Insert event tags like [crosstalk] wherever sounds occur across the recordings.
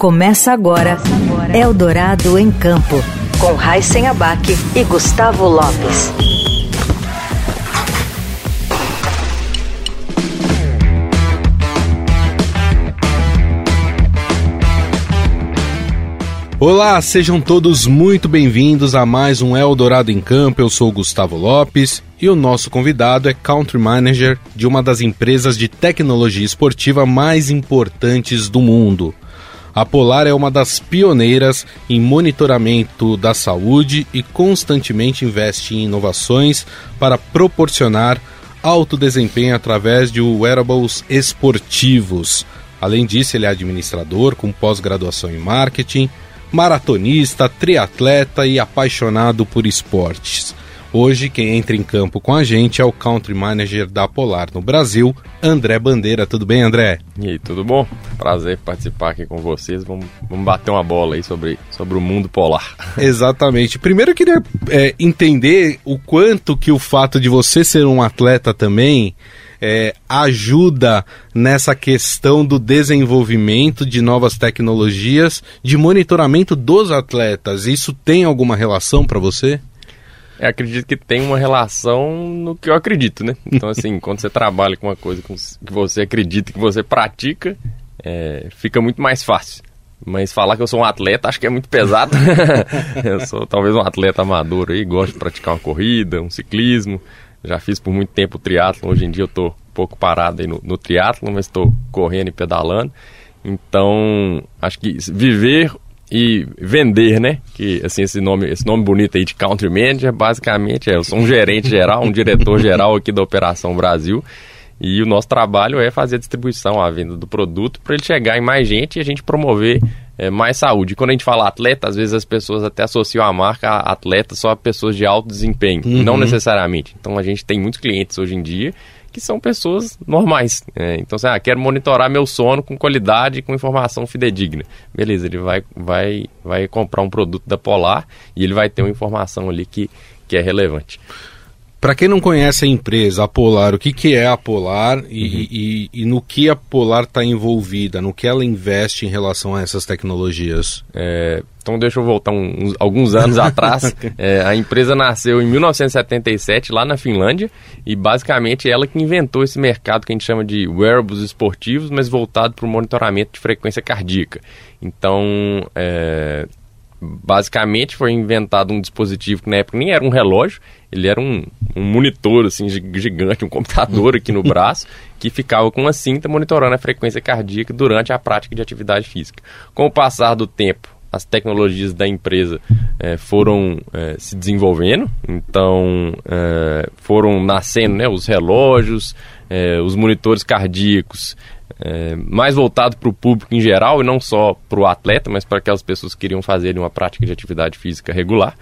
Começa agora Eldorado em Campo, com Raíssen Abac e Gustavo Lopes. Olá, sejam todos muito bem-vindos a mais um Eldorado em Campo. Eu sou Gustavo Lopes e o nosso convidado é Country Manager de uma das empresas de tecnologia esportiva mais importantes do mundo. A Polar é uma das pioneiras em monitoramento da saúde e constantemente investe em inovações para proporcionar alto desempenho através de wearables esportivos. Além disso, ele é administrador com pós-graduação em marketing maratonista, triatleta e apaixonado por esportes. Hoje, quem entra em campo com a gente é o Country Manager da Polar no Brasil, André Bandeira. Tudo bem, André? E aí, tudo bom? Prazer participar aqui com vocês. Vamos, vamos bater uma bola aí sobre, sobre o mundo polar. [laughs] Exatamente. Primeiro eu queria é, entender o quanto que o fato de você ser um atleta também é, ajuda nessa questão do desenvolvimento de novas tecnologias de monitoramento dos atletas. Isso tem alguma relação para você? Eu acredito que tem uma relação no que eu acredito, né? Então, [laughs] assim, quando você trabalha com uma coisa que você acredita, que você pratica, é, fica muito mais fácil. Mas falar que eu sou um atleta, acho que é muito pesado. [laughs] eu sou talvez um atleta amador aí, gosto de praticar uma corrida, um ciclismo. Já fiz por muito tempo o triatlo, hoje em dia eu estou um pouco parado aí no, no triatlo, mas estou correndo e pedalando. Então, acho que viver e vender, né? Que assim esse nome, esse nome bonito aí de country manager, basicamente é, eu sou um gerente geral, um diretor geral aqui da Operação Brasil. E o nosso trabalho é fazer a distribuição, a venda do produto para ele chegar em mais gente e a gente promover é, mais saúde. Quando a gente fala atleta, às vezes as pessoas até associam a marca a atleta só a pessoas de alto desempenho, uhum. não necessariamente. Então a gente tem muitos clientes hoje em dia que são pessoas normais. É, então, assim, ah, quero monitorar meu sono com qualidade, com informação fidedigna. Beleza, ele vai, vai, vai comprar um produto da Polar e ele vai ter uma informação ali que, que é relevante. Para quem não conhece a empresa, a Polar, o que, que é a Polar e, uhum. e, e no que a Polar está envolvida, no que ela investe em relação a essas tecnologias? É, então deixa eu voltar uns, alguns anos [laughs] atrás. É, a empresa nasceu em 1977 lá na Finlândia e basicamente ela que inventou esse mercado que a gente chama de wearables esportivos, mas voltado para o monitoramento de frequência cardíaca. Então, é, basicamente foi inventado um dispositivo que na época nem era um relógio, ele era um, um monitor assim gigante, um computador aqui no [laughs] braço, que ficava com uma cinta monitorando a frequência cardíaca durante a prática de atividade física. Com o passar do tempo, as tecnologias da empresa é, foram é, se desenvolvendo, então é, foram nascendo né, os relógios, os monitores cardíacos, é, mais voltado para o público em geral e não só para o atleta, mas para aquelas pessoas que queriam fazer uma prática de atividade física regular.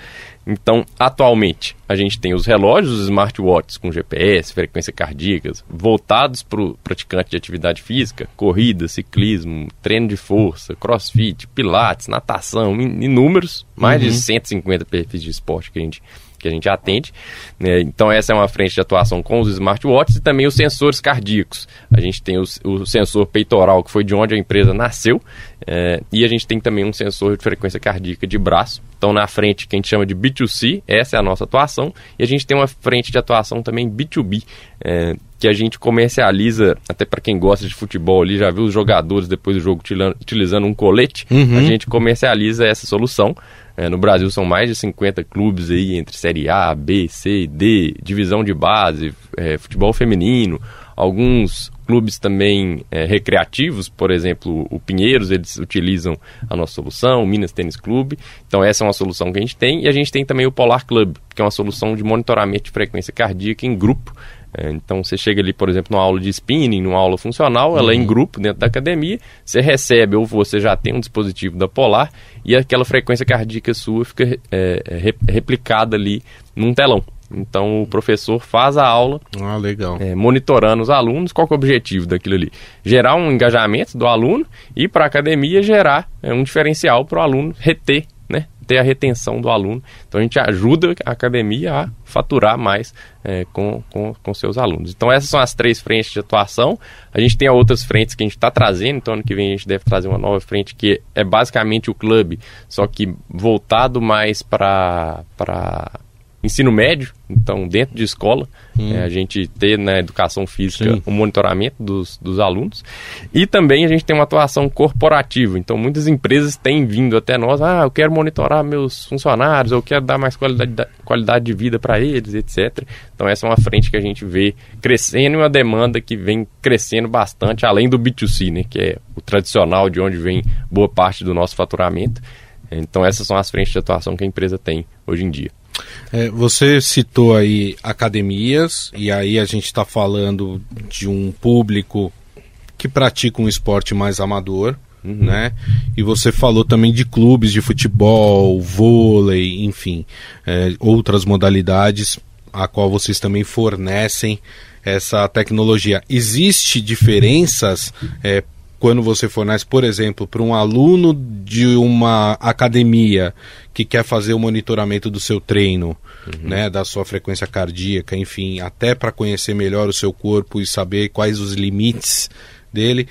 Então, atualmente, a gente tem os relógios, os smartwatches com GPS, frequência cardíaca, voltados para o praticante de atividade física, corrida, ciclismo, treino de força, crossfit, pilates, natação, inúmeros, mais uhum. de 150 perfis de esporte que a gente que a gente atende. Né? Então, essa é uma frente de atuação com os smartwatches e também os sensores cardíacos. A gente tem os, o sensor peitoral, que foi de onde a empresa nasceu, é, e a gente tem também um sensor de frequência cardíaca de braço. Então, na frente, que a gente chama de B2C, essa é a nossa atuação, e a gente tem uma frente de atuação também B2B, é, que a gente comercializa, até para quem gosta de futebol ali, já viu os jogadores depois do jogo utilizando um colete, uhum. a gente comercializa essa solução. É, no Brasil são mais de 50 clubes aí entre Série A, B, C, D, divisão de base, é, futebol feminino, alguns clubes também é, recreativos, por exemplo, o Pinheiros, eles utilizam a nossa solução, o Minas Tênis Clube. Então essa é uma solução que a gente tem. E a gente tem também o Polar Club, que é uma solução de monitoramento de frequência cardíaca em grupo. É, então você chega ali, por exemplo, numa aula de spinning, numa aula funcional, ela é em uhum. grupo dentro da academia, você recebe ou você já tem um dispositivo da Polar e aquela frequência cardíaca sua fica é, é replicada ali num telão. Então o professor faz a aula ah, legal. É, monitorando os alunos. Qual é o objetivo daquilo ali? Gerar um engajamento do aluno e para a academia gerar é, um diferencial para o aluno reter ter a retenção do aluno. Então a gente ajuda a academia a faturar mais é, com, com, com seus alunos. Então essas são as três frentes de atuação. A gente tem outras frentes que a gente está trazendo, então ano que vem a gente deve trazer uma nova frente que é basicamente o clube, só que voltado mais para ensino médio, então dentro de escola, hum. é, a gente ter na né, educação física o um monitoramento dos, dos alunos e também a gente tem uma atuação corporativa, então muitas empresas têm vindo até nós, ah, eu quero monitorar meus funcionários, eu quero dar mais qualidade, qualidade de vida para eles, etc. Então essa é uma frente que a gente vê crescendo e uma demanda que vem crescendo bastante, além do B2C, né, que é o tradicional de onde vem boa parte do nosso faturamento. Então essas são as frentes de atuação que a empresa tem hoje em dia. É, você citou aí academias, e aí a gente está falando de um público que pratica um esporte mais amador, uhum. né? E você falou também de clubes de futebol, vôlei, enfim, é, outras modalidades a qual vocês também fornecem essa tecnologia. Existe diferenças é, quando você fornece, por exemplo, para um aluno de uma academia que quer fazer o monitoramento do seu treino, uhum. né, da sua frequência cardíaca, enfim, até para conhecer melhor o seu corpo e saber quais os limites dele.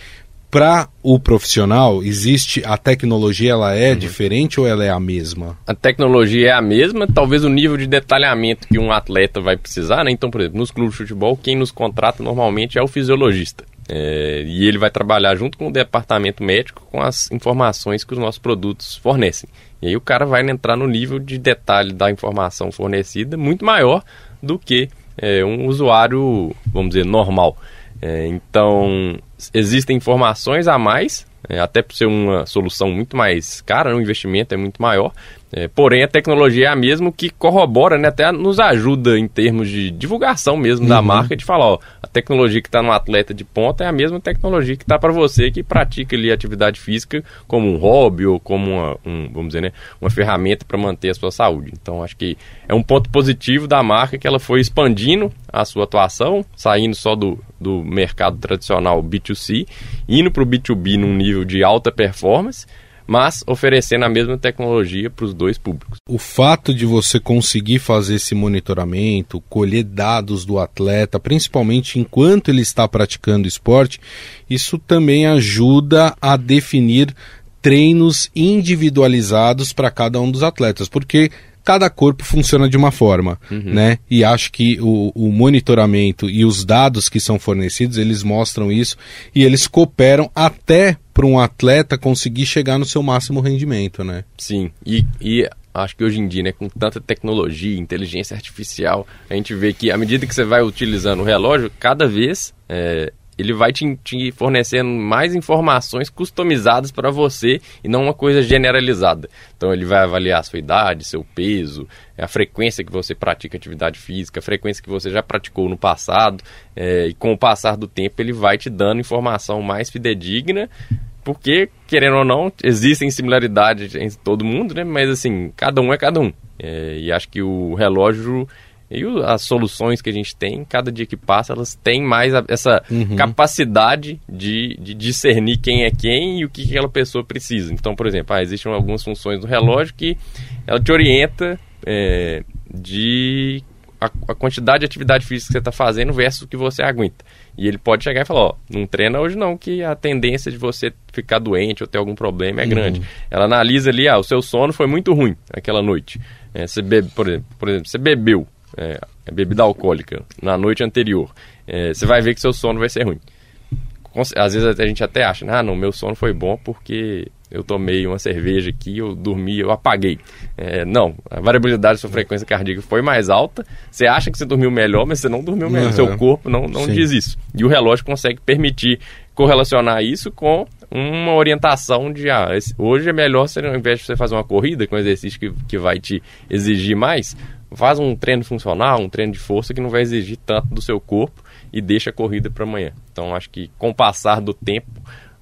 Para o profissional, existe a tecnologia, ela é uhum. diferente ou ela é a mesma? A tecnologia é a mesma, talvez o nível de detalhamento que um atleta vai precisar, né? Então, por exemplo, nos clubes de futebol, quem nos contrata normalmente é o fisiologista. É, e ele vai trabalhar junto com o departamento médico com as informações que os nossos produtos fornecem. E aí o cara vai entrar no nível de detalhe da informação fornecida muito maior do que é, um usuário, vamos dizer, normal. É, então, existem informações a mais, é, até por ser uma solução muito mais cara, né, o investimento é muito maior, é, porém, a tecnologia é a mesma que corrobora, né, até nos ajuda em termos de divulgação mesmo uhum. da marca, de falar, ó, a tecnologia que está no atleta de ponta é a mesma tecnologia que está para você que pratica ali atividade física como um hobby ou como uma, um, vamos dizer, né, uma ferramenta para manter a sua saúde. Então, acho que é um ponto positivo da marca que ela foi expandindo a sua atuação, saindo só do, do mercado tradicional B2C, indo para o B2B num nível de alta performance, mas oferecendo a mesma tecnologia para os dois públicos. O fato de você conseguir fazer esse monitoramento, colher dados do atleta, principalmente enquanto ele está praticando esporte, isso também ajuda a definir treinos individualizados para cada um dos atletas, porque cada corpo funciona de uma forma, uhum. né? E acho que o, o, monitoramento e os dados que são fornecidos, eles mostram isso e eles cooperam até para um atleta conseguir chegar no seu máximo rendimento, né? Sim, e, e acho que hoje em dia, né, com tanta tecnologia, inteligência artificial, a gente vê que à medida que você vai utilizando o relógio, cada vez é, ele vai te, te fornecendo mais informações customizadas para você e não uma coisa generalizada. Então ele vai avaliar a sua idade, seu peso, a frequência que você pratica atividade física, a frequência que você já praticou no passado, é, e com o passar do tempo ele vai te dando informação mais fidedigna porque, querendo ou não, existem similaridades em todo mundo, né? Mas assim, cada um é cada um. É, e acho que o relógio e as soluções que a gente tem, cada dia que passa, elas têm mais essa uhum. capacidade de, de, discernir quem é quem e o que aquela pessoa precisa. Então, por exemplo, ah, existem algumas funções do relógio que ela te orienta é, de a, a, quantidade de atividade física que você está fazendo versus o que você aguenta. E ele pode chegar e falar, ó, não treina hoje não, que a tendência de você ficar doente ou ter algum problema é uhum. grande. Ela analisa ali, ah, o seu sono foi muito ruim aquela noite. É, você bebe, por exemplo, por exemplo, você bebeu é, é, bebida alcoólica na noite anterior, é, você vai ver que seu sono vai ser ruim. Às vezes a gente até acha, ah, não, meu sono foi bom porque eu tomei uma cerveja aqui, eu dormi, eu apaguei. É, não, a variabilidade da sua frequência cardíaca foi mais alta. Você acha que você dormiu melhor, mas você não dormiu melhor. Uhum. Seu corpo não, não diz isso. E o relógio consegue permitir correlacionar isso com uma orientação de ah, hoje é melhor você, ao invés de você fazer uma corrida com um exercício que, que vai te exigir mais, faz um treino funcional, um treino de força que não vai exigir tanto do seu corpo e deixa a corrida para amanhã. Então acho que com o passar do tempo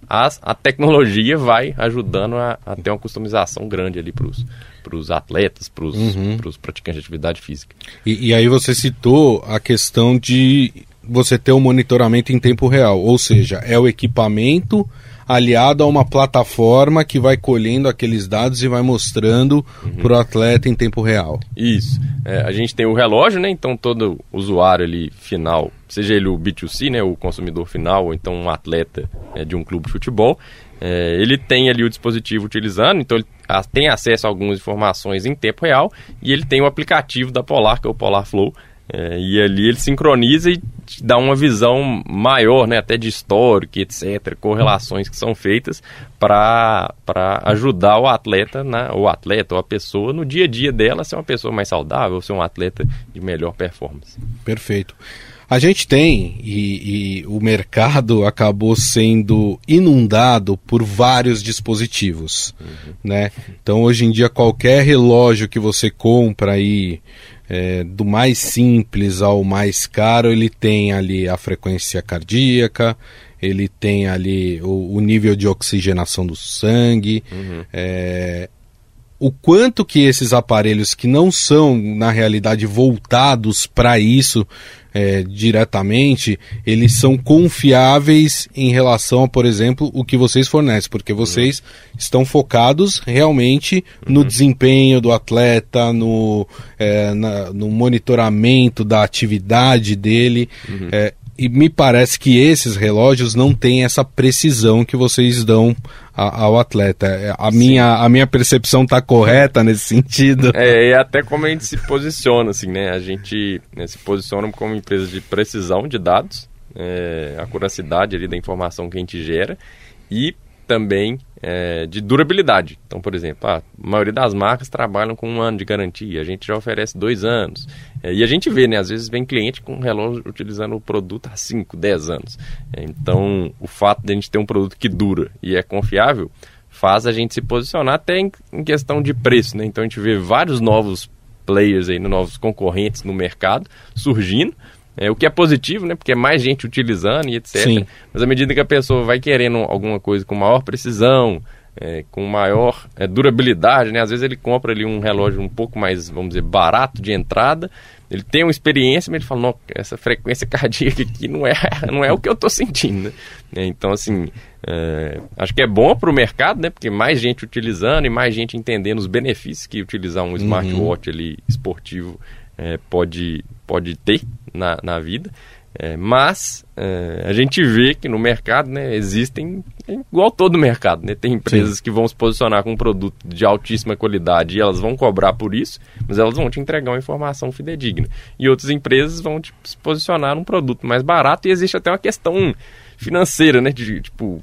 a, a tecnologia vai ajudando a, a ter uma customização grande ali para os atletas, para os uhum. praticantes de atividade física. E, e aí você citou a questão de você ter o um monitoramento em tempo real, ou seja, é o equipamento aliado a uma plataforma que vai colhendo aqueles dados e vai mostrando uhum. para o atleta em tempo real. Isso. É, a gente tem o relógio, né? Então todo usuário ali final, seja ele o B2C, né? O consumidor final, ou então um atleta é, de um clube de futebol, é, ele tem ali o dispositivo utilizando, então ele tem acesso a algumas informações em tempo real e ele tem o aplicativo da Polar, que é o Polar Flow, é, e ali ele sincroniza e dá uma visão maior, né, até de histórico, etc., correlações que são feitas para ajudar o atleta, na, o atleta ou a pessoa no dia a dia dela ser uma pessoa mais saudável, ser um atleta de melhor performance. Perfeito. A gente tem, e, e, o mercado acabou sendo inundado por vários dispositivos, uhum. né? Então, hoje em dia, qualquer relógio que você compra aí, é, do mais simples ao mais caro, ele tem ali a frequência cardíaca, ele tem ali o, o nível de oxigenação do sangue, uhum. é, o quanto que esses aparelhos que não são na realidade voltados para isso é, diretamente, eles são confiáveis em relação a, por exemplo, o que vocês fornecem, porque vocês uhum. estão focados realmente no uhum. desempenho do atleta, no, é, na, no monitoramento da atividade dele. Uhum. É, e me parece que esses relógios não têm essa precisão que vocês dão a, ao atleta. É, a minha, a minha percepção está correta nesse sentido? É, e até como a gente se posiciona, assim, né? A gente né, se posiciona como empresa de precisão de dados, é, a curacidade ali da informação que a gente gera e também é, de durabilidade. Então, por exemplo, a maioria das marcas trabalham com um ano de garantia, a gente já oferece dois anos. É, e a gente vê, né? Às vezes vem cliente com relógio utilizando o produto há 5, 10 anos. É, então, o fato de a gente ter um produto que dura e é confiável faz a gente se posicionar até em, em questão de preço, né? Então, a gente vê vários novos players aí, novos concorrentes no mercado surgindo, é, o que é positivo, né? Porque é mais gente utilizando e etc. Sim. Mas à medida que a pessoa vai querendo alguma coisa com maior precisão, é, com maior é, durabilidade, né? Às vezes ele compra ali um relógio um pouco mais, vamos dizer, barato de entrada. Ele tem uma experiência, mas ele fala, não, essa frequência [laughs] cardíaca aqui não é, não é o que eu estou sentindo, né? É, então, assim, é, acho que é bom para o mercado, né? Porque mais gente utilizando e mais gente entendendo os benefícios que utilizar um uhum. smartwatch ali esportivo é, pode, pode ter na, na vida. É, mas é, a gente vê que no mercado né, existem, igual todo mercado, né, tem empresas Sim. que vão se posicionar com um produto de altíssima qualidade e elas vão cobrar por isso, mas elas vão te entregar uma informação fidedigna. E outras empresas vão te, se posicionar num produto mais barato e existe até uma questão financeira, né? De, tipo,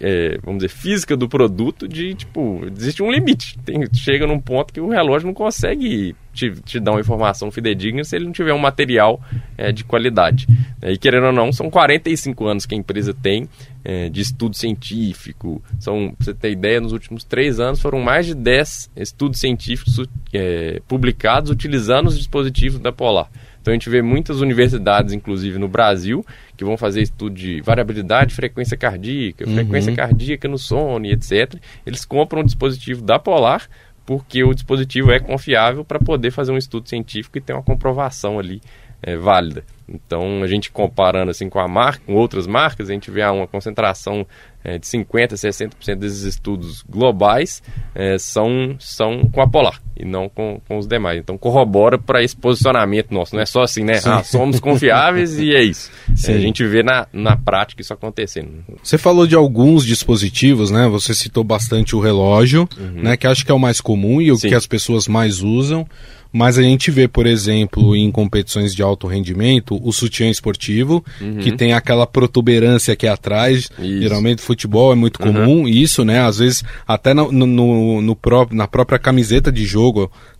é, vamos dizer, física do produto, de, tipo, existe um limite. Tem, chega num ponto que o relógio não consegue te, te dar uma informação fidedigna se ele não tiver um material é, de qualidade. E querendo ou não, são 45 anos que a empresa tem é, de estudo científico. São, pra você ter ideia, nos últimos três anos foram mais de 10 estudos científicos é, publicados utilizando os dispositivos da Polar. Então a gente vê muitas universidades, inclusive no Brasil, que vão fazer estudo de variabilidade, frequência cardíaca, uhum. frequência cardíaca no sono e etc. Eles compram um dispositivo da Polar porque o dispositivo é confiável para poder fazer um estudo científico e ter uma comprovação ali é, válida. Então, a gente comparando assim com a marca, com outras marcas, a gente vê uma concentração é, de 50%, 60% desses estudos globais é, são, são com a Polar e não com, com os demais. Então, corrobora para esse posicionamento nosso. Não é só assim, né? Ah, somos confiáveis e é isso. É, a gente vê na, na prática isso acontecendo. Você falou de alguns dispositivos, né? Você citou bastante o relógio, uhum. né? Que acho que é o mais comum e o Sim. que as pessoas mais usam. Mas a gente vê, por exemplo, em competições de alto rendimento, o sutiã esportivo, uhum. que tem aquela protuberância aqui atrás. Isso. Geralmente futebol é muito comum uhum. isso, né? Às vezes até no, no, no pró na própria camiseta de jogo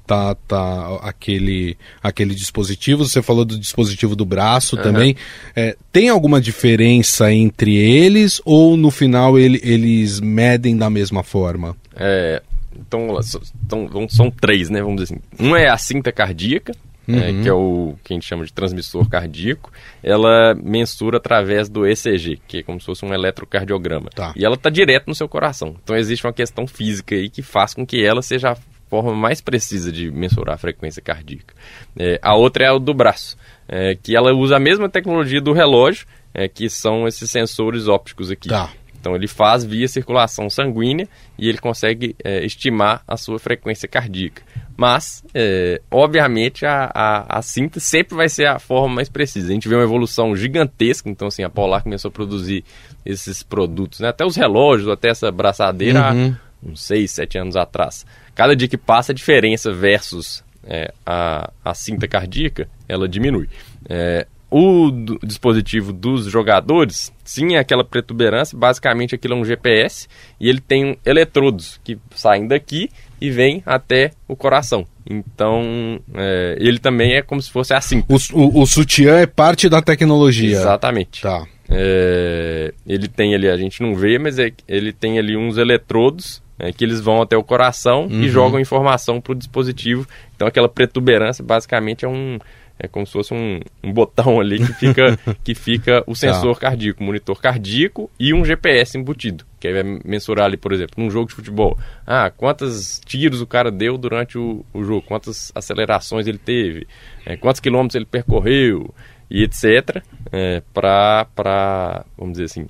tá, tá aquele, aquele dispositivo. Você falou do dispositivo do braço uhum. também. É, tem alguma diferença entre eles ou no final ele, eles medem da mesma forma? É, então, então, são três, né? Vamos dizer assim. Um é a cinta cardíaca, uhum. é, que é o que a gente chama de transmissor cardíaco. Ela mensura através do ECG, que é como se fosse um eletrocardiograma. Tá. E ela está direto no seu coração. Então existe uma questão física aí que faz com que ela seja forma mais precisa de mensurar a frequência cardíaca. É, a outra é a do braço, é, que ela usa a mesma tecnologia do relógio, é, que são esses sensores ópticos aqui. Tá. Então ele faz via circulação sanguínea e ele consegue é, estimar a sua frequência cardíaca. Mas, é, obviamente, a, a, a, cinta sempre vai ser a forma mais precisa. A gente vê uma evolução gigantesca, então assim, a Polar começou a produzir esses produtos, né? até os relógios, até essa braçadeira uhum. Uns 6, 7 anos atrás. Cada dia que passa, a diferença versus é, a, a cinta cardíaca, ela diminui. É, o do, dispositivo dos jogadores, sim, é aquela protuberância, basicamente aquilo é um GPS e ele tem eletrodos que saem daqui e vêm até o coração. Então, é, ele também é como se fosse assim. O, o, o, sutiã é parte da tecnologia. Exatamente. Tá. É, ele tem ali, a gente não vê, mas é, ele tem ali uns eletrodos é, que eles vão até o coração uhum. e jogam informação para o dispositivo. Então, aquela protuberância basicamente é um é como se fosse um, um botão ali que fica, [laughs] que fica o sensor tá. cardíaco, monitor cardíaco e um GPS embutido, que aí vai mensurar ali, por exemplo, num jogo de futebol. Ah, quantos tiros o cara deu durante o, o jogo, quantas acelerações ele teve, é, quantos quilômetros ele percorreu e etc. É, para, vamos dizer assim,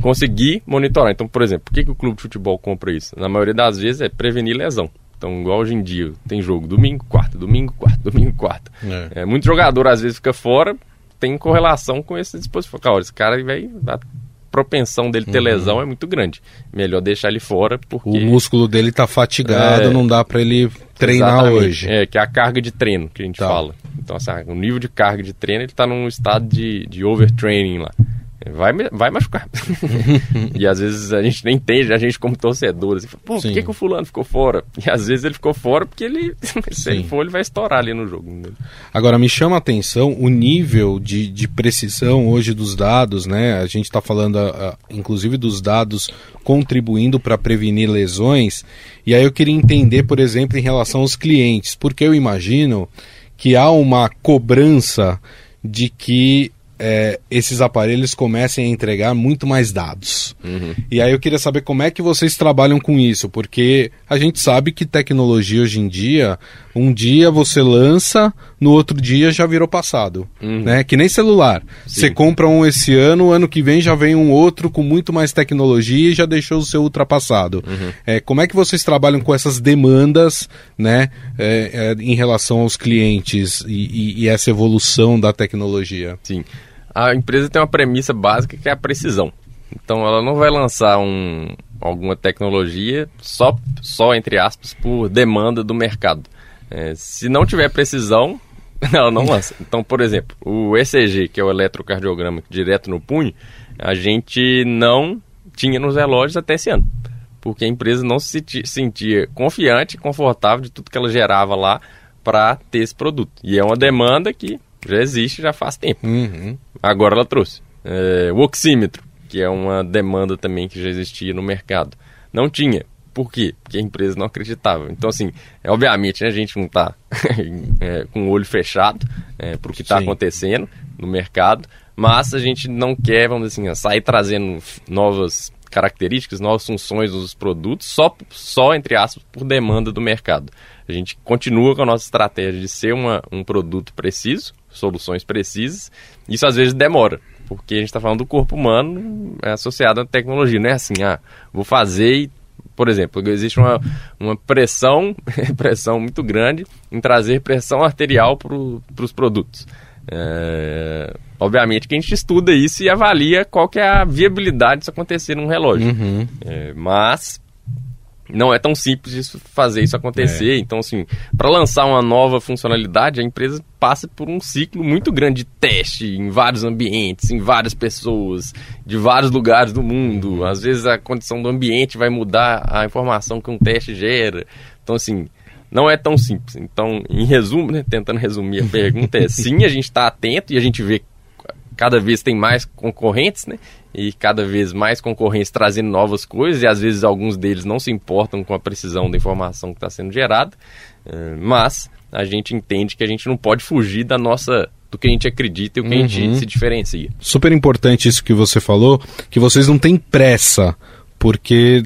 conseguir monitorar. Então, por exemplo, por que, que o clube de futebol compra isso? Na maioria das vezes é prevenir lesão. Então, igual hoje em dia, tem jogo domingo, quarta, domingo, quarta, domingo, quarta. É. É, muito jogador às vezes fica fora, tem correlação com esse dispositivo. Cara, esse cara vai. A propensão dele ter uhum. lesão é muito grande. Melhor deixar ele fora, porque. O músculo dele tá fatigado, é, não dá para ele treinar hoje. É, que é a carga de treino que a gente tá. fala. Então, assim, o nível de carga de treino, ele tá num estado de, de overtraining lá vai, vai machucar. [laughs] e às vezes a gente nem entende, a gente como torcedor, assim, pô, por que, que o fulano ficou fora? E às vezes ele ficou fora porque ele, [laughs] se ele for, ele vai estourar ali no jogo. Agora, me chama a atenção o nível de, de precisão hoje dos dados, né? A gente está falando, a, a, inclusive, dos dados contribuindo para prevenir lesões. E aí eu queria entender, por exemplo, em relação aos clientes, porque eu imagino que há uma cobrança de que é, esses aparelhos comecem a entregar muito mais dados. Uhum. E aí eu queria saber como é que vocês trabalham com isso, porque a gente sabe que tecnologia hoje em dia, um dia você lança, no outro dia já virou passado, uhum. né? Que nem celular. Sim. Você compra um esse ano, ano que vem já vem um outro com muito mais tecnologia e já deixou o seu ultrapassado. Uhum. É, como é que vocês trabalham com essas demandas, né, é, é, em relação aos clientes e, e, e essa evolução da tecnologia? Sim a empresa tem uma premissa básica que é a precisão. Então ela não vai lançar um, alguma tecnologia só, só, entre aspas, por demanda do mercado. É, se não tiver precisão, [laughs] ela não lança. Então, por exemplo, o ECG, que é o eletrocardiograma direto no punho, a gente não tinha nos relógios até esse ano. Porque a empresa não se sentia confiante e confortável de tudo que ela gerava lá para ter esse produto. E é uma demanda que já existe já faz tempo. Uhum. Agora ela trouxe. É, o oxímetro, que é uma demanda também que já existia no mercado. Não tinha. Por quê? Porque a empresa não acreditava. Então, assim, é, obviamente né, a gente não está [laughs] é, com o olho fechado é, para o que está acontecendo no mercado, mas a gente não quer, vamos dizer assim, sair trazendo novas características, novas funções dos produtos, só, só entre aspas, por demanda do mercado. A gente continua com a nossa estratégia de ser uma, um produto preciso, soluções precisas. Isso às vezes demora, porque a gente está falando do corpo humano é associado à tecnologia. Não é assim, ah, vou fazer e, por exemplo, existe uma, uma pressão, [laughs] pressão muito grande em trazer pressão arterial para os produtos. É, obviamente que a gente estuda isso e avalia qual que é a viabilidade disso acontecer num relógio. Uhum. É, mas não é tão simples isso, fazer isso acontecer. É. Então, assim, para lançar uma nova funcionalidade, a empresa passa por um ciclo muito grande de teste em vários ambientes, em várias pessoas, de vários lugares do mundo. Às vezes a condição do ambiente vai mudar a informação que um teste gera. Então, assim, não é tão simples. Então, em resumo, né, tentando resumir a pergunta, é sim, a gente está atento e a gente vê cada vez tem mais concorrentes, né? E cada vez mais concorrentes trazendo novas coisas, e às vezes alguns deles não se importam com a precisão da informação que está sendo gerada, eh, mas a gente entende que a gente não pode fugir da nossa do que a gente acredita e o que uhum. a gente uhum. se diferencia. Super importante isso que você falou, que vocês não têm pressa, porque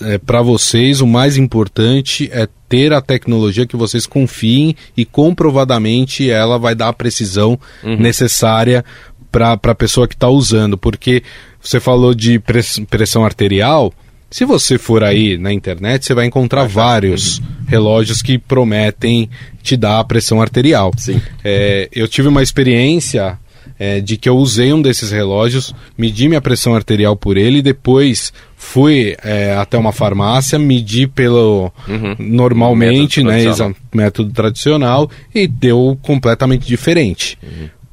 é, para vocês o mais importante é ter a tecnologia que vocês confiem e comprovadamente ela vai dar a precisão uhum. necessária para a pessoa que está usando, porque você falou de pressão arterial. Se você for aí na internet, você vai encontrar vários relógios que prometem te dar a pressão arterial. Sim. É, eu tive uma experiência é, de que eu usei um desses relógios, medi minha pressão arterial por ele e depois fui é, até uma farmácia, medi pelo Uhum. normalmente, Método né, tradicional. método tradicional e deu completamente diferente.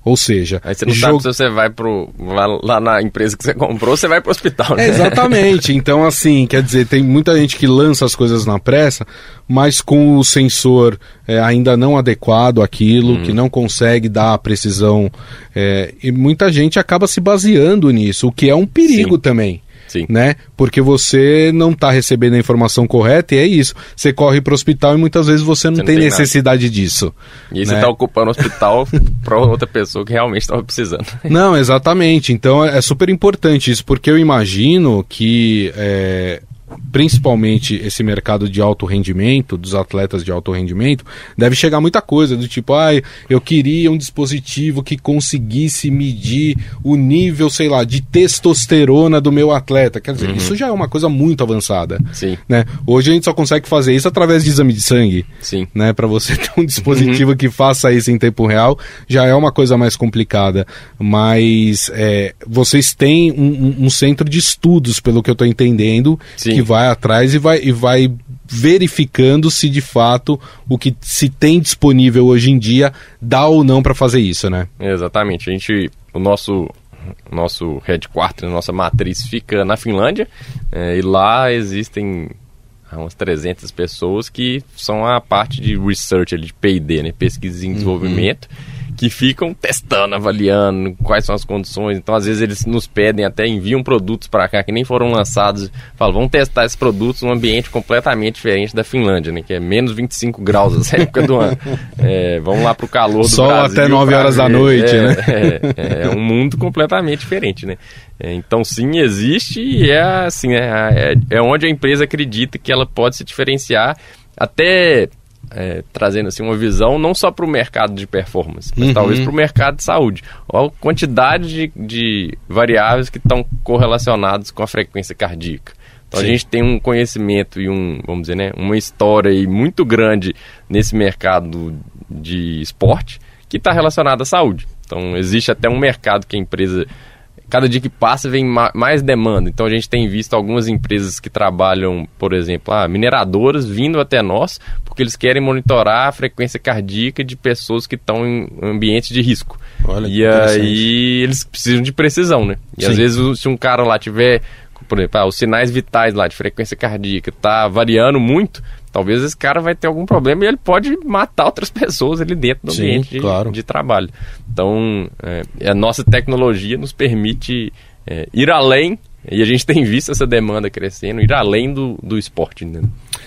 Ou seja, Aí você não jo- sabe se você vai pro. Lá, lá na empresa que você comprou, você vai pro hospital, né? É, exatamente. [laughs] Então, assim, quer dizer, tem muita gente que lança as coisas na pressa, mas com o sensor é, ainda não adequado àquilo, que não consegue dar a precisão. é, e muita gente acaba se baseando nisso, o que é um perigo Sim. também. Sim. Né? Porque você não está recebendo a informação correta e é isso. Você corre para o hospital e muitas vezes você não Você não tem tem nada. necessidade disso. E aí você né? tá ocupando o hospital [laughs] pra outra pessoa que realmente estava precisando. Não, exatamente. Então é é super importante isso, porque eu imagino que, é, principalmente esse mercado de alto rendimento, dos atletas de alto rendimento, deve chegar muita coisa do tipo, ah, eu queria um dispositivo que conseguisse medir o nível, sei lá, de testosterona do meu atleta. Quer dizer, isso já é uma coisa muito avançada. Sim, Né? Hoje a gente só consegue fazer isso através de exame de sangue sim. né, para você ter um dispositivo que faça isso em tempo real, já é uma coisa mais complicada. Mas é, vocês têm um, um- um centro de estudos, pelo que eu estou entendendo, Sim. que vai atrás e vai, e vai verificando se de fato o que se tem disponível hoje em dia dá ou não para fazer isso, né? Exatamente. A gente, o nosso nosso headquarter, a nossa matriz fica na Finlândia eh, e lá existem umas 300 pessoas que são a parte de research, ali, de P&D, né, pesquisa e desenvolvimento, que ficam testando, avaliando quais são as condições. Então, às vezes eles nos pedem até enviam produtos para cá que nem foram lançados, falam, vamos testar esses produtos num ambiente completamente diferente da Finlândia, né, que é menos 25 graus essa época do ano. Eh, vamos lá pro calor do Sol Brasil até nove pra horas da noite, É, né? é, é um mundo completamente diferente, né? É, então, sim, existe e é assim, é, é, é onde a empresa acredita que ela pode se diferenciar, até é, trazendo assim uma visão não só para o mercado de performance, mas Uhum. talvez para o mercado de saúde. Olha a quantidade de, de variáveis que estão correlacionados com a frequência cardíaca. Então Sim. a gente tem um conhecimento e um, vamos dizer, né, uma história aí muito grande nesse mercado de esporte que está relacionado à saúde. Então existe até um mercado que a empresa cada dia que passa vem ma- mais demanda. Então a gente tem visto algumas empresas que trabalham, por exemplo, ah, mineradoras vindo até nós porque eles querem monitorar a frequência cardíaca de pessoas que estão em ambientes de risco. Olha e aí eles precisam de precisão, né? E às Sim. vezes o- se um cara lá tiver, por exemplo, ah, os sinais vitais lá de frequência cardíaca tá variando muito, talvez esse cara vai ter algum problema e ele pode matar outras [laughs] pessoas ali dentro do Sim, ambiente de, claro. de trabalho. Então, é, a nossa tecnologia nos permite é, ir além, e a gente [laughs] tem visto essa demanda crescendo, ir além do, do esporte. Né?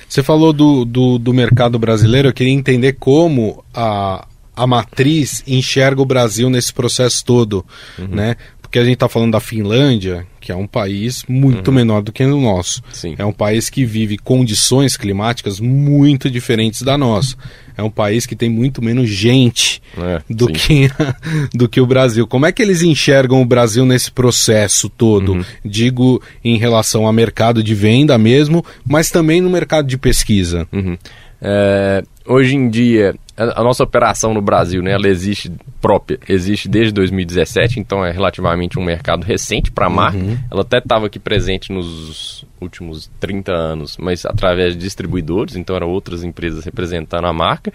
Você falou do, do, do mercado brasileiro, eu queria entender como a, a matriz enxerga o Brasil nesse processo todo, né? Porque a gente está falando da Finlândia, que é um país muito menor do que o nosso. Sim. É um país que vive condições climáticas muito diferentes da nossa. É um país que tem muito menos gente É, do sim. que, [laughs] do que o Brasil. Como é que eles enxergam o Brasil nesse processo todo? Uhum. Digo em relação a mercado de venda mesmo, mas também no mercado de pesquisa. Uhum. É, hoje em dia, a, nossa operação no Brasil, né, ela existe própria, existe desde 2017, então é relativamente um mercado recente para a marca. Ela até estava aqui presente nos últimos 30 anos, mas através de distribuidores, então eram outras empresas representando a marca.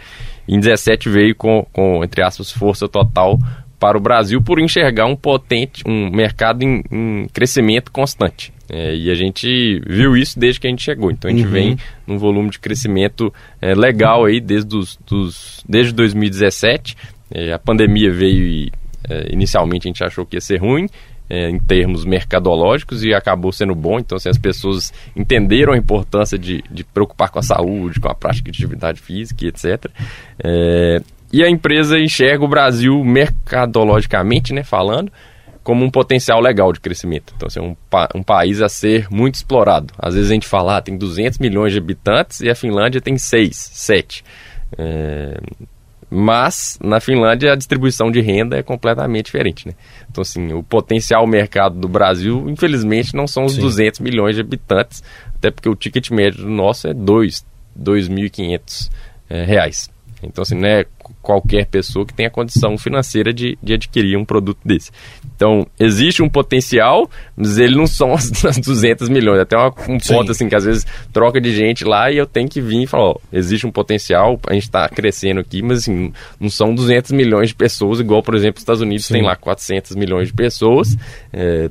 Em 17 veio com, com entre aspas, força total para o Brasil por enxergar um potente, um mercado em, em crescimento constante. É, e a gente viu isso desde que a gente chegou. Então a gente Uhum. vem num volume de crescimento é, legal aí desde, os, dos, desde 2017. É, a pandemia veio e é, inicialmente a gente achou que ia ser ruim. é, em termos mercadológicos e acabou sendo bom, então assim, as pessoas entenderam a importância de, de preocupar com a saúde, com a prática de atividade física e etc. É, e a empresa enxerga o Brasil mercadologicamente, né, falando, como um potencial legal de crescimento. Então, assim, é um, pa- um país a ser muito explorado. Às vezes a gente fala, ah, tem 200 milhões de habitantes e a Finlândia tem 6, 7. É, Mas na Finlândia a distribuição de renda é completamente diferente, né? Então assim, o potencial mercado do Brasil, infelizmente, não são os Sim. 200 milhões de habitantes, até porque o ticket médio do nosso é 2, 2.500 é, reais. Então, assim, não é qualquer pessoa que tenha condição financeira de, de adquirir um produto desse. Então, existe um potencial, mas ele não são as, [laughs] as 200 milhões. Até uma, um Sim. ponto, assim, que às vezes troca de gente lá e eu tenho que vir e falar, ó, existe um potencial, a gente está crescendo aqui, mas, assim, não são 200 milhões de pessoas, igual, por exemplo, os Estados Unidos Sim. tem lá 400 milhões de pessoas, é,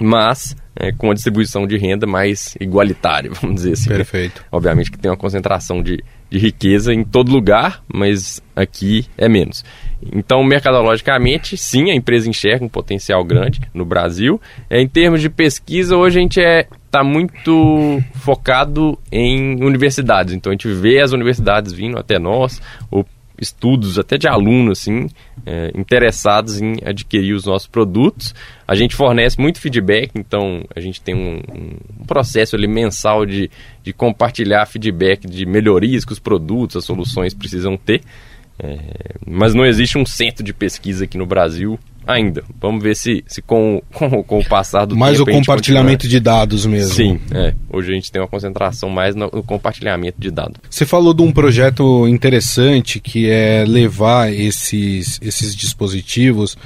mas é, com a distribuição de renda mais igualitária, [laughs] vamos dizer assim. Né? Perfeito. Né? Obviamente que tem uma concentração de, de riqueza em todo lugar, mas aqui é menos. Então, mercadologicamente, sim, a empresa enxerga um potencial grande no Brasil. É, em termos de pesquisa, hoje a gente está é, tá muito focado em universidades. Então, a gente vê as universidades vindo até nós, ou estudos até de alunos assim é, interessados em adquirir os nossos produtos. A gente fornece muito feedback então a gente tem um, um processo ali mensal de, de compartilhar feedback de melhorias que os produtos as soluções precisam ter. É, mas não existe um centro de pesquisa aqui no Brasil ainda. Vamos ver se, se com, [laughs] com, com o passar do mais tempo. Mais o compartilhamento de dados mesmo. Sim, é. Hoje a gente tem uma concentração mais no, no compartilhamento de dados. Você falou de um projeto interessante que é levar esses, esses dispositivos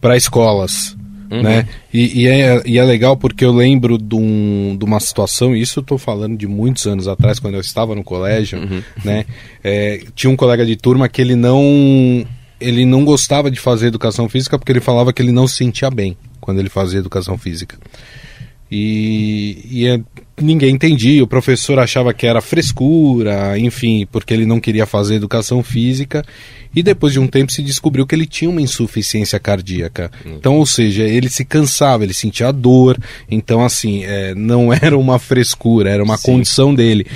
para escolas. Uhum. Né? E, e, é, e é legal porque eu lembro de, um, de uma situação, e isso eu estou falando de muitos anos atrás, quando eu estava no colégio, uhum. né? É, tinha um colega de turma que ele não ele não gostava de fazer educação física porque ele falava que ele não se sentia bem quando ele fazia educação física. E, e é, ninguém entendia, o professor achava que era frescura, enfim, porque ele não queria fazer educação física. E depois de um tempo se descobriu que ele tinha uma insuficiência cardíaca. Hum. Então, ou seja, ele se cansava, ele sentia dor. Então, assim, é, não [laughs] era uma frescura, era uma Sim. condição dele.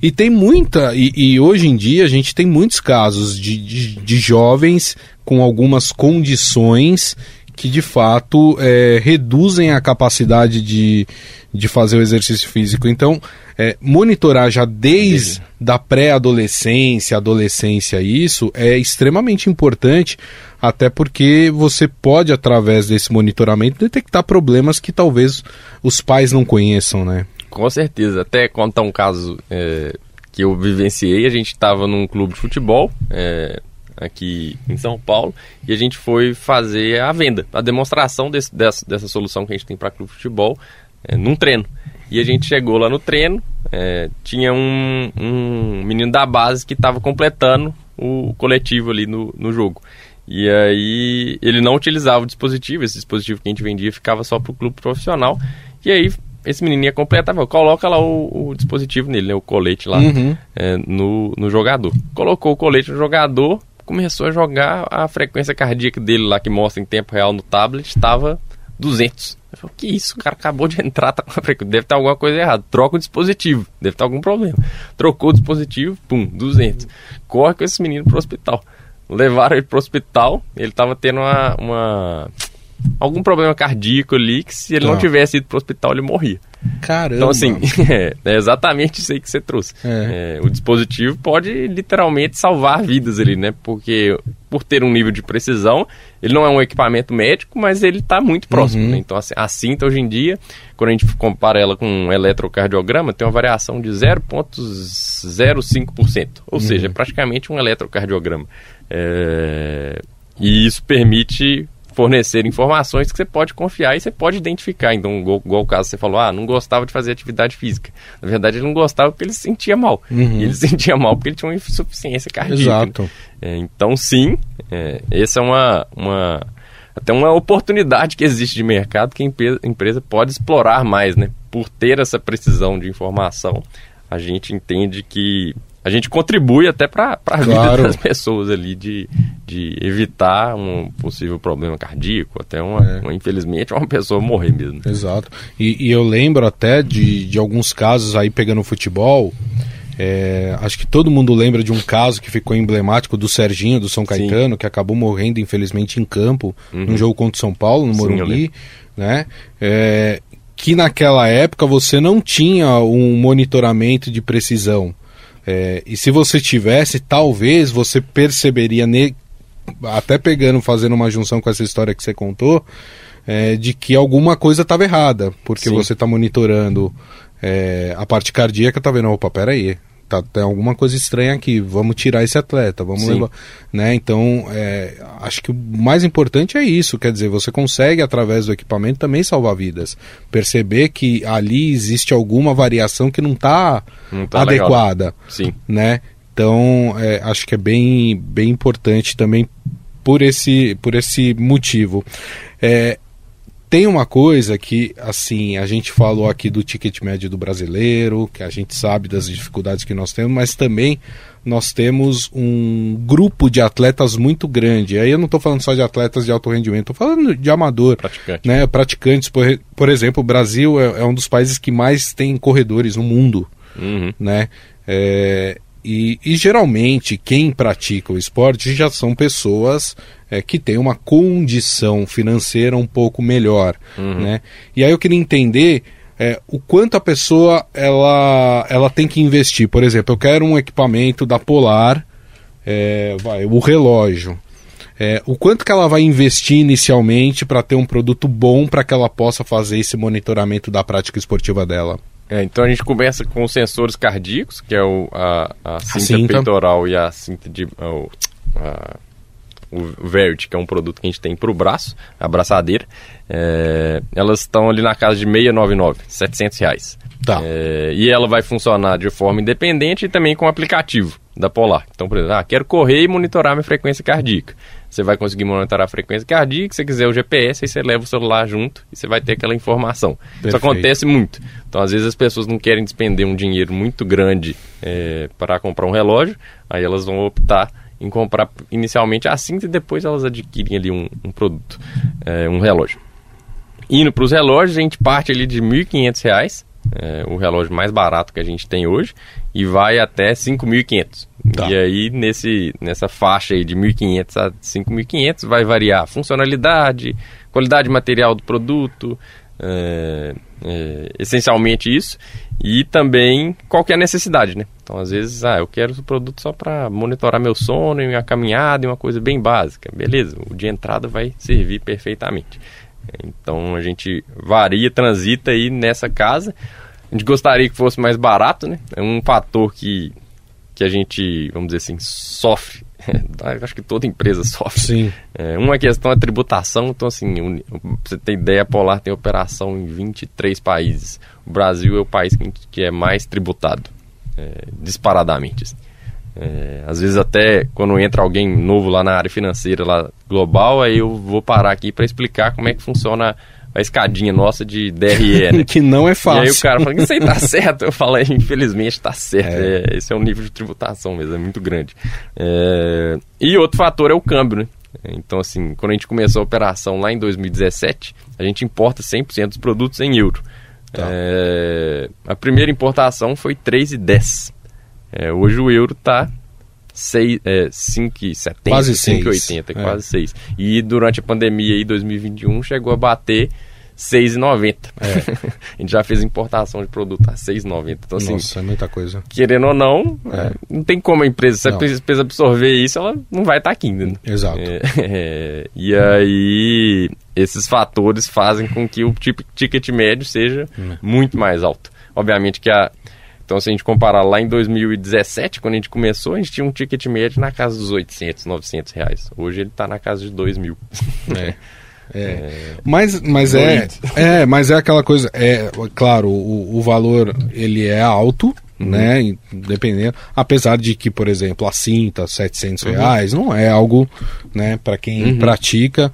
E tem muita, e, e, hoje em dia a gente tem muitos casos de, de, de jovens com algumas condições que de fato é, reduzem a capacidade de, de fazer o exercício físico. Então, é, monitorar já desde da pré-adolescência, adolescência, isso é extremamente importante, até porque você pode, através desse monitoramento, detectar problemas que talvez os pais não conheçam, né? Com certeza. Até contar um caso é, que eu vivenciei, a gente estava num clube de futebol, é, aqui em São Paulo e a gente foi fazer a venda, a demonstração desse, dessa, dessa solução que a gente tem para clube de futebol é, num treino. E a gente chegou lá no treino, é, tinha um, um menino da base que estava completando o coletivo ali no, no jogo. E aí ele não utilizava o dispositivo, esse dispositivo que a gente vendia ficava só para o clube profissional. E aí esse menino ia completar, coloca lá o, o, dispositivo nele, né, o colete lá uhum. é, no, no jogador. Colocou o colete no jogador, começou a jogar, a frequência cardíaca dele lá, que mostra em tempo real no tablet, estava 200. Eu falei, que isso? O cara acabou de [laughs] entrar, tá. Deve estar alguma coisa errada. Troca o dispositivo. Deve estar algum problema. Trocou o dispositivo, pum, 200. Corre com esse menino pro hospital. Levaram ele pro hospital. Ele estava tendo uma, uma algum problema cardíaco ali, que se ele não, não tivesse ido pro hospital, ele morria. Caramba! Então, assim, [laughs] é, é exatamente isso aí que você trouxe. É. É, o dispositivo pode literalmente salvar vidas ali, né? Porque por ter um nível de precisão, ele não é um equipamento médico, mas ele está muito próximo. Uhum. Né? Então, assim, a cinta hoje em dia, quando a gente compara ela com um eletrocardiograma, tem uma variação de 0,05%. Ou uhum. seja, é praticamente um eletrocardiograma. É... E isso permite fornecer informações que você pode confiar e você pode identificar. Então, igual, igual o caso você falou, ah, não gostava de fazer atividade física. Na verdade, ele não gostava porque ele se sentia mal. Uhum. Ele se sentia mal porque ele tinha uma insuficiência cardíaca. Exato. É, então, sim, é, essa é uma, uma até uma oportunidade que existe de mercado que a empresa pode explorar mais, né? Por ter essa precisão de informação, a gente entende que a gente contribui até para a claro. vida das pessoas ali de, de evitar um possível problema cardíaco, até uma, é. uma infelizmente uma pessoa morrer mesmo. Exato. E, e, eu lembro até de, de alguns casos aí pegando futebol. É, acho que todo mundo lembra de um caso que ficou emblemático do Serginho do São Caetano, Sim. que acabou morrendo infelizmente em campo uhum. num jogo contra o São Paulo, no Morumbi, né? É, que naquela época você não tinha um monitoramento de precisão. É, e se você tivesse, talvez você perceberia, ne... até pegando, fazendo uma junção com essa história que você contou, é, de que alguma coisa estava errada, porque Sim. você está monitorando é, a parte cardíaca, tá vendo, opa, peraí, tá, tem alguma coisa estranha aqui, vamos tirar esse atleta, vamos Sim. levar. Né? Então, é, acho que o mais importante é isso, quer dizer, você consegue, através do equipamento, também salvar vidas. Perceber que ali existe alguma variação que não está tá adequada. Legal. Sim. Né? Então, é, acho que é bem, bem importante também por esse, por esse motivo. É, tem uma coisa que, assim, a gente falou aqui do ticket médio do brasileiro, que a gente sabe das dificuldades que nós temos, mas também nós temos um grupo de atletas muito grande. Aí eu não estou falando só de atletas de alto rendimento, estou falando de amador, Praticante. né? Praticantes, por, por exemplo, o Brasil é, é, um dos países que mais tem corredores no mundo, uhum. né? É, e, e, geralmente quem pratica o esporte já são pessoas é, que têm uma condição financeira um pouco melhor, uhum. né? E aí eu queria entender é, o quanto a pessoa ela, ela tem que investir. Por exemplo, eu quero um equipamento da Polar, é, vai, o relógio. É, o quanto que ela vai investir inicialmente para ter um produto bom para que ela possa fazer esse monitoramento da prática esportiva dela? É, então a gente começa com os sensores cardíacos, que é o, a, a, cinta, a cinta, peitoral e a cinta de. O, a, o Verity, que é um produto que a gente tem para o braço, a braçadeira. É, elas estão ali na casa de 699, 700 reais. Tá. É, e ela vai funcionar de forma independente e também com o aplicativo da Polar. Então, por exemplo, ah, quero correr e monitorar minha frequência cardíaca. Você vai conseguir monitorar a frequência cardíaca, se você quiser o GPS, aí você leva o celular junto e você vai ter aquela informação. Perfeito. Isso acontece muito. Então, às vezes as pessoas não querem despender um dinheiro muito grande é, para comprar um relógio, aí elas vão optar em comprar inicialmente a cinta e depois elas adquirem ali um, um produto, é, um relógio. Indo para os relógios, a gente parte ali de R$ 1.500, é, o relógio mais barato que a gente tem hoje, e vai até 5.500. Tá. E aí, nesse, nessa faixa aí de 1.500 a 5.500, vai variar funcionalidade, qualidade material do produto, é, é, essencialmente isso, e também qual que é a necessidade, né? Então, às vezes, ah, eu quero o produto só para monitorar meu sono, minha caminhada, uma coisa bem básica. Beleza, o de entrada vai servir perfeitamente. Então, a gente varia, transita aí nessa casa. A gente gostaria que fosse mais barato, né? É um fator que, que a gente, vamos dizer assim, sofre. [laughs] Acho que toda empresa sofre. Sim. É, uma questão é tributação. Então, assim, um, pra você ter ideia, a Polar tem operação em 23 países. O Brasil é o país que, que é mais tributado, é, disparadamente. Assim. É, às vezes até quando entra alguém novo lá na área financeira lá global, aí eu vou parar aqui para explicar como é que funciona a escadinha nossa de DRE, [laughs] né? que não é fácil. E aí o cara fala, isso aí tá [laughs] certo. Eu falo, infelizmente tá certo. É. É, esse é o nível de tributação mesmo, é muito grande. É... E outro fator é o câmbio, né? Então, assim, quando a gente começou a operação lá em 2017, a gente importa 100% dos produtos em euro. Tá. É... A primeira importação foi 3,10. É, hoje o euro tá 6, é, 5,70, quase 5,80, é. quase 6. E durante a pandemia aí, 2021, chegou a bater 6,90. É. [laughs] a gente já fez importação de produto a 6,90. Então, assim, Nossa, é muita coisa. Querendo ou não, é. não tem como a empresa, se a empresa absorver isso, ela não vai estar tá aqui ainda. Né? Exato. [laughs] É, e aí, esses fatores fazem com que o ticket médio seja hum. muito mais alto. Obviamente que a, então, se a gente comparar lá em 2017, quando a gente começou, a gente tinha um ticket médio na casa dos 800, 900 reais. Hoje ele está na casa de 2 mil. É. [laughs] É. é. Mas, mas é, [laughs] é, mas é aquela coisa, é claro, o, o valor ele é alto, uhum. né, dependendo, apesar de que, por exemplo, a cinta, 700 uhum. reais, não é algo, né, para quem uhum. pratica,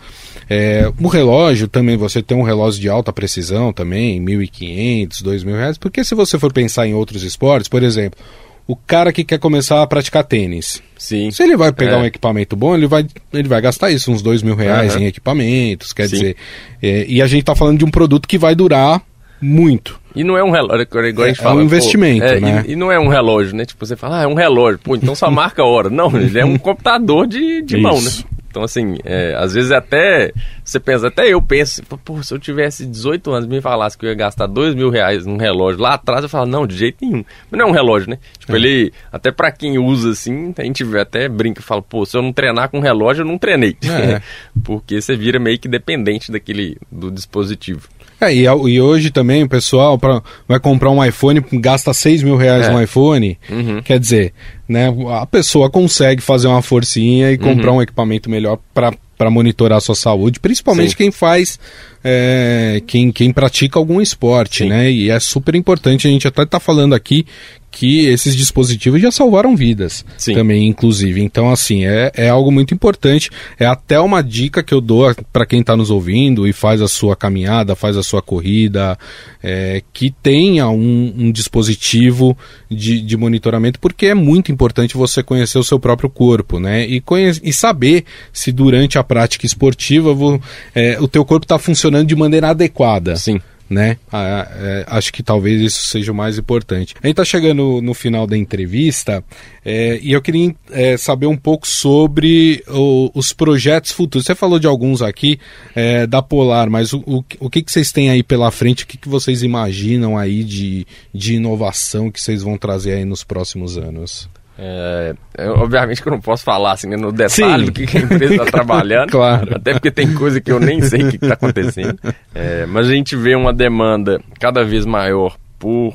é, o relógio também, você tem um relógio de alta precisão também, 1.500, 2.000 reais, porque se você for pensar em outros esportes, por exemplo, o cara que quer começar a praticar tênis. Sim. Se ele vai pegar é. um equipamento bom, ele vai, ele vai gastar isso, uns dois mil reais uhum. em equipamentos, quer Sim. dizer. É, e a gente está falando de um produto que vai durar muito. E não é um relógio, igual a gente é, fala. É um investimento, pô, né? E, e, não é um relógio, né? Tipo, você fala, ah, é um relógio. Pô, então só [laughs] marca a hora. Não, ele é um [laughs] computador de, de mão, né? Então, assim, é, às vezes até você pensa, até eu penso, pô, se eu tivesse 18 anos e me falasse que eu ia gastar 2 mil reais num relógio lá atrás, eu falo, não, de jeito nenhum. Mas não é um relógio, né? Tipo, é. ele, até para quem usa assim, a gente até brinca e fala, pô, se eu não treinar com relógio, eu não treinei. É. [laughs] Porque você vira meio que dependente daquele, do dispositivo. É, e, e, hoje também o pessoal pra, vai comprar um iPhone, gasta 6 mil reais é. no iPhone. Uhum. Quer dizer, né, a pessoa consegue fazer uma forcinha e comprar uhum. um equipamento melhor para monitorar a sua saúde, principalmente Sim. quem faz, é, quem, quem pratica algum esporte, Sim. né? E é super importante, a gente até está falando aqui que esses dispositivos já salvaram vidas Sim. também, inclusive. Então, assim, é, é algo muito importante. É até uma dica que eu dou para quem está nos ouvindo e faz a sua caminhada, faz a sua corrida, é, que tenha um, um dispositivo de, de, monitoramento, porque é muito importante você conhecer o seu próprio corpo, né? E, conhece, e saber se durante a prática esportiva vou, é, o teu corpo está funcionando de maneira adequada. Sim né? Ah, é, acho que talvez isso seja o mais importante. A gente está chegando no final da entrevista é, e eu queria é, saber um pouco sobre o, os projetos futuros. Você falou de alguns aqui é, da Polar, mas o, o, o, que, que vocês têm aí pela frente? O que, que vocês imaginam aí de, de inovação que vocês vão trazer aí nos próximos anos? É, obviamente que eu não posso falar assim, né, no detalhe Sim. do que a empresa está [laughs] trabalhando, claro. até porque tem coisa que eu nem sei o que está acontecendo. É, mas a gente vê uma demanda cada vez maior por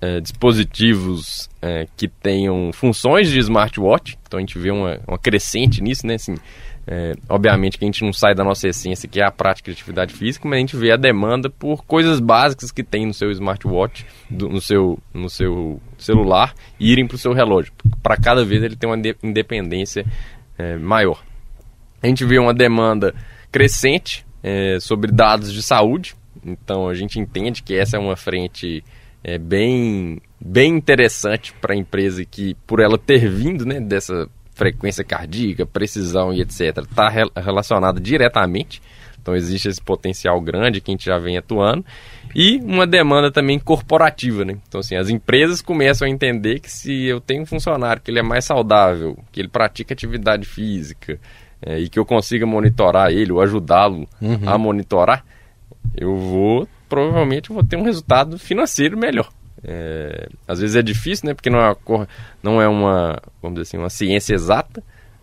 é, dispositivos é, que tenham funções de smartwatch, então a gente vê uma, uma crescente nisso, né? Assim, é, obviamente que a gente não sai da nossa essência, que é a prática de atividade física, mas a gente vê a demanda por coisas básicas que tem no seu smartwatch, do, no, seu, no seu celular, irem para o seu relógio. Para cada vez ele tem uma independência é, maior. A gente vê uma demanda crescente é, sobre dados de saúde, então a gente entende que essa é uma frente é, bem, bem interessante para a empresa que, por ela ter vindo né, dessa frequência cardíaca, precisão e etc., está re relacionada diretamente. Então existe esse potencial grande que a gente já vem atuando. E uma demanda também corporativa, né? Então, assim, as empresas começam a entender que se eu tenho um funcionário que ele é mais saudável, que ele pratica atividade física, é, e que eu consiga monitorar ele ou ajudá-lo uhum. a monitorar, eu vou, provavelmente, vou ter um resultado financeiro melhor. É, às vezes é difícil, né? Porque não é uma, não é uma vamos dizer assim, uma ciência exata,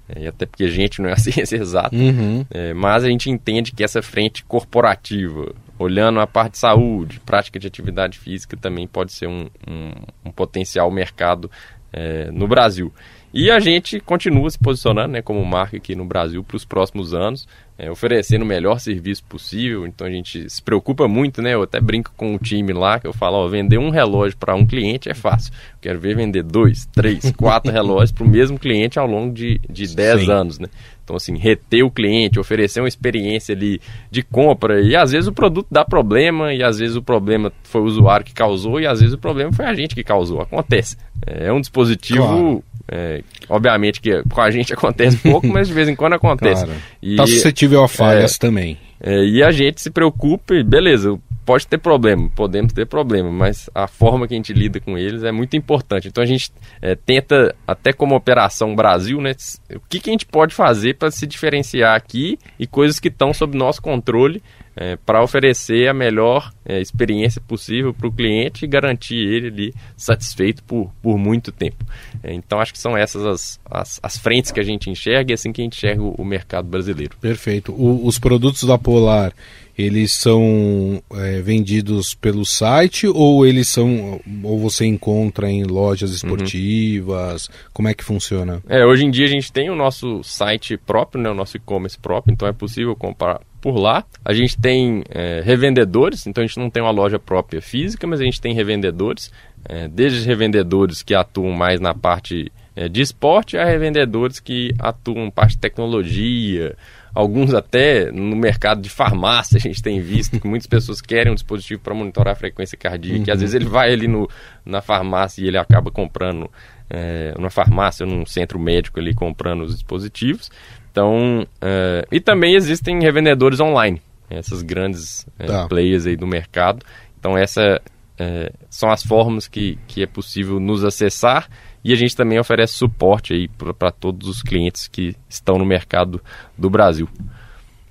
é, e até porque a gente não é a [laughs] ciência exata, uhum. é, mas a gente entende que essa frente corporativa, olhando a parte de saúde, prática de atividade física, também pode ser um, um, um potencial mercado é, no Brasil. E a gente continua se posicionando né, como marca aqui no Brasil para os próximos anos, é, oferecendo o melhor serviço possível. Então a gente se preocupa muito, né? Eu até brinco com o time lá, que eu falo, ó, vender um relógio para um cliente é fácil. Eu quero ver vender dois, três, quatro [laughs] relógios para o mesmo cliente ao longo de, de dez Sim. anos, né? Então, assim, reter o cliente, oferecer uma experiência ali de compra. E às vezes o produto dá problema, e às vezes o problema foi o usuário que causou, e às vezes o problema foi a gente que causou. Acontece. É um dispositivo claro. É, obviamente que com a gente [laughs] acontece pouco, mas de vez em quando acontece. Claro. E, tá suscetível a falhas é, também. É, e a gente se preocupa e beleza, pode ter problema, podemos ter problema, mas a forma que a gente lida com eles é muito importante. Então a gente é, tenta, até como Operação Brasil, né, o que, que a gente pode fazer para se diferenciar aqui e coisas que estão sob nosso controle é, para oferecer a melhor é, experiência possível para o cliente e garantir ele ali satisfeito por, por muito tempo. É, então acho que são essas as, as, as, frentes que a gente enxerga e assim que a gente enxerga o, o mercado brasileiro. Perfeito. O, os produtos da Polar eles são é, vendidos pelo site ou eles são ou você encontra em lojas uhum. esportivas? Uhum. Como é que funciona? É, hoje em dia a gente tem o nosso site próprio, né, o nosso e-commerce próprio, então é possível comprar por lá. A gente tem é, revendedores, então a gente não tem uma loja própria física, mas a gente tem revendedores, é, desde revendedores que atuam mais na parte é, de esporte a revendedores que atuam parte de tecnologia, alguns até no mercado de farmácia a gente tem visto que muitas pessoas querem um dispositivo para monitorar a frequência cardíaca, uhum. e às vezes ele vai ali no, na farmácia e ele acaba comprando é, numa farmácia, num centro médico ali comprando os dispositivos. Então, é, e também existem revendedores online, essas grandes é, tá. players aí do mercado. Então essa é, são as formas que, que é possível nos acessar e a gente também oferece suporte aí para todos os clientes que estão no mercado do Brasil.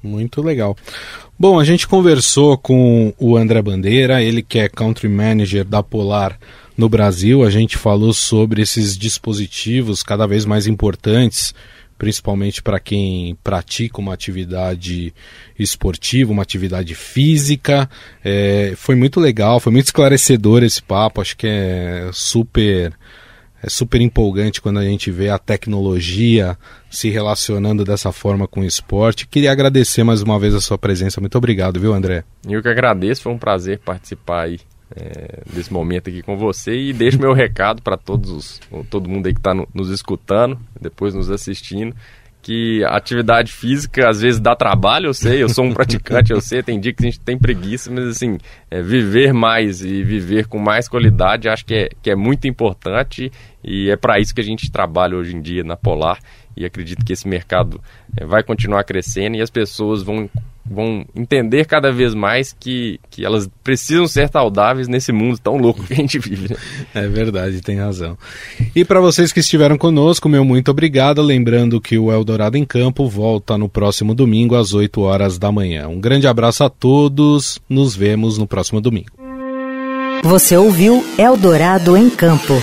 Muito legal. Bom, a gente conversou com o André Bandeira, ele que é Country Manager da Polar no Brasil. A gente falou sobre esses dispositivos cada vez mais importantes, principalmente para quem pratica uma atividade esportiva, uma atividade física. É, foi muito legal, foi muito esclarecedor esse papo. Acho que é super é super empolgante quando a gente vê a tecnologia se relacionando dessa forma com o esporte. Queria agradecer mais uma vez a sua presença. Muito obrigado, viu, André? Eu que agradeço, foi um prazer participar aí é, desse momento aqui com você e deixo meu recado para todos todo mundo aí que está no, nos escutando, depois nos assistindo, que atividade física às vezes dá trabalho, eu sei, eu sou um [laughs] praticante, eu sei, tem dia que a gente tem preguiça, mas assim, é, viver mais e viver com mais qualidade acho que é, que é muito importante e é para isso que a gente trabalha hoje em dia na Polar e acredito que esse mercado é, vai continuar crescendo e as pessoas vão vão entender cada vez mais que, que elas precisam ser saudáveis nesse mundo tão louco que a gente vive. Né? É verdade, tem razão. E para vocês que estiveram conosco, meu muito obrigado. Lembrando que o Eldorado em Campo volta no próximo domingo às 8 horas da manhã. Um grande abraço a todos, nos vemos no próximo domingo. Você ouviu Eldorado em Campo.